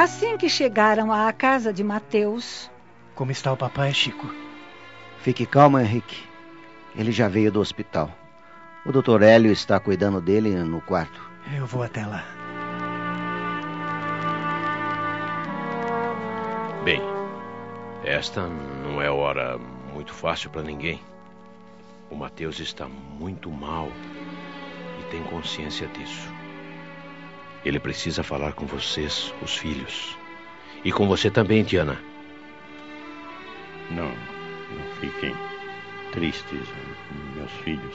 Assim que chegaram à casa de Mateus. Como está o papai, Chico? Fique calmo, Henrique. Ele já veio do hospital. O doutor Hélio está cuidando dele no quarto. Eu vou até lá. Bem, esta não é hora muito fácil para ninguém. O Mateus está muito mal e tem consciência disso. Ele precisa falar com vocês, os filhos. E com você também, Tiana. Não, não fiquem tristes, meus filhos.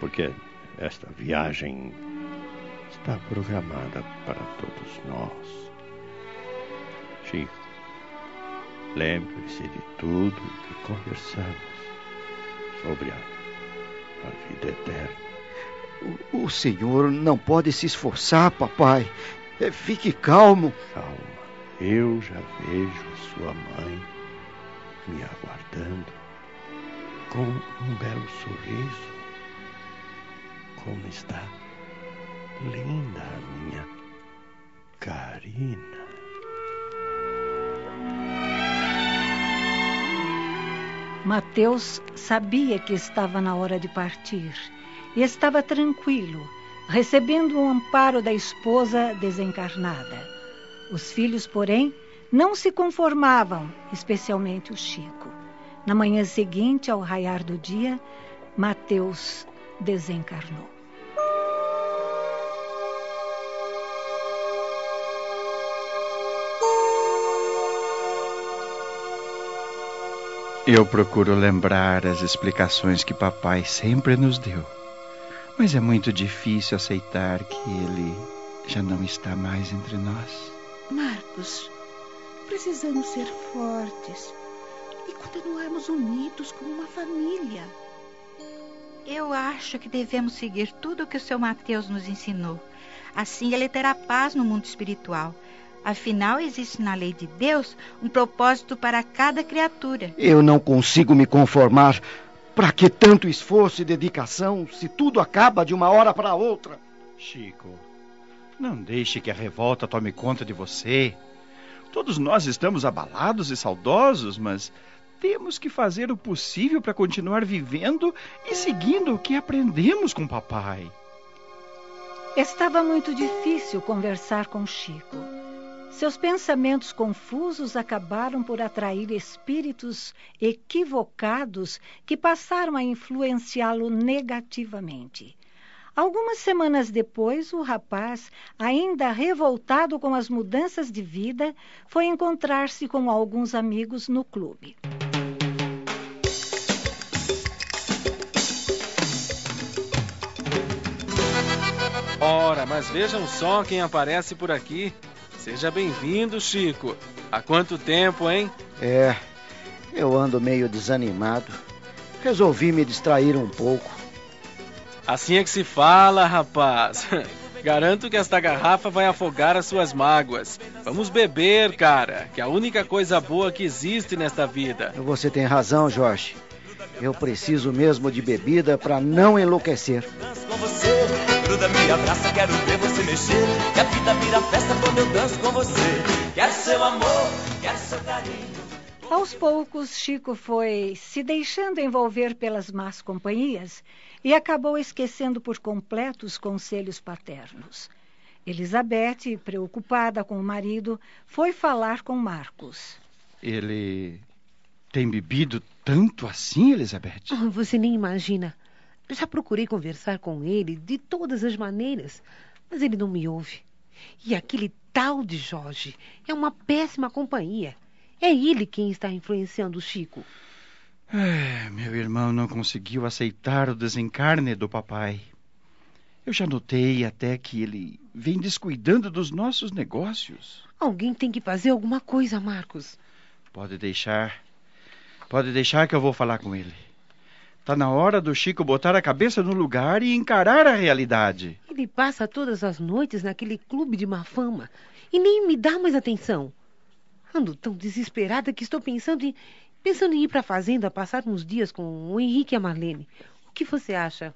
Porque esta viagem está programada para todos nós. Chico, lembre-se de tudo que conversamos sobre a, a vida eterna. O, o senhor não pode se esforçar, papai. É, fique calmo. Calma. Eu já vejo sua mãe me aguardando com um belo sorriso. Como está linda a minha Karina. Mateus sabia que estava na hora de partir e estava tranquilo, recebendo o amparo da esposa desencarnada. Os filhos, porém, não se conformavam, especialmente o Chico. Na manhã seguinte, ao raiar do dia, Mateus desencarnou. Eu procuro lembrar as explicações que papai sempre nos deu. Mas é muito difícil aceitar que ele já não está mais entre nós. Marcos, precisamos ser fortes e continuarmos unidos como uma família. Eu acho que devemos seguir tudo o que o seu Mateus nos ensinou. Assim ele terá paz no mundo espiritual Afinal, existe na lei de Deus um propósito para cada criatura. Eu não consigo me conformar. Para que tanto esforço e dedicação se tudo acaba de uma hora para outra? Chico, não deixe que a revolta tome conta de você. Todos nós estamos abalados e saudosos, mas temos que fazer o possível para continuar vivendo e seguindo o que aprendemos com papai. Estava muito difícil conversar com Chico. Seus pensamentos confusos acabaram por atrair espíritos equivocados que passaram a influenciá-lo negativamente. Algumas semanas depois, o rapaz, ainda revoltado com as mudanças de vida, foi encontrar-se com alguns amigos no clube. Ora, mas vejam só quem aparece por aqui. Seja bem-vindo, Chico. Há quanto tempo, hein? É, eu ando meio desanimado. Resolvi me distrair um pouco. Assim é que se fala, rapaz. Garanto que esta garrafa vai afogar as suas mágoas. Vamos beber, cara, que é a única coisa boa que existe nesta vida. Você tem razão, Jorge. Eu preciso mesmo de bebida para não enlouquecer. Gruda, me abraça, quero ver você mexer. Que a vida vira festa quando eu danço com você. Quero seu amor, quero seu carinho. Aos poucos, Chico foi se deixando envolver pelas más companhias e acabou esquecendo por completo os conselhos paternos. Elizabeth, preocupada com o marido, foi falar com Marcos. Ele tem bebido tanto assim, Elizabeth? Oh, você nem imagina. Já procurei conversar com ele de todas as maneiras, mas ele não me ouve. E aquele tal de Jorge é uma péssima companhia. É ele quem está influenciando o Chico. É, meu irmão não conseguiu aceitar o desencarne do papai. Eu já notei até que ele vem descuidando dos nossos negócios. Alguém tem que fazer alguma coisa, Marcos. Pode deixar. Pode deixar que eu vou falar com ele. Tá na hora do Chico botar a cabeça no lugar e encarar a realidade. Ele passa todas as noites naquele clube de má fama e nem me dá mais atenção. Ando tão desesperada que estou pensando em pensando em ir para a fazenda passar uns dias com o Henrique e a Marlene. O que você acha?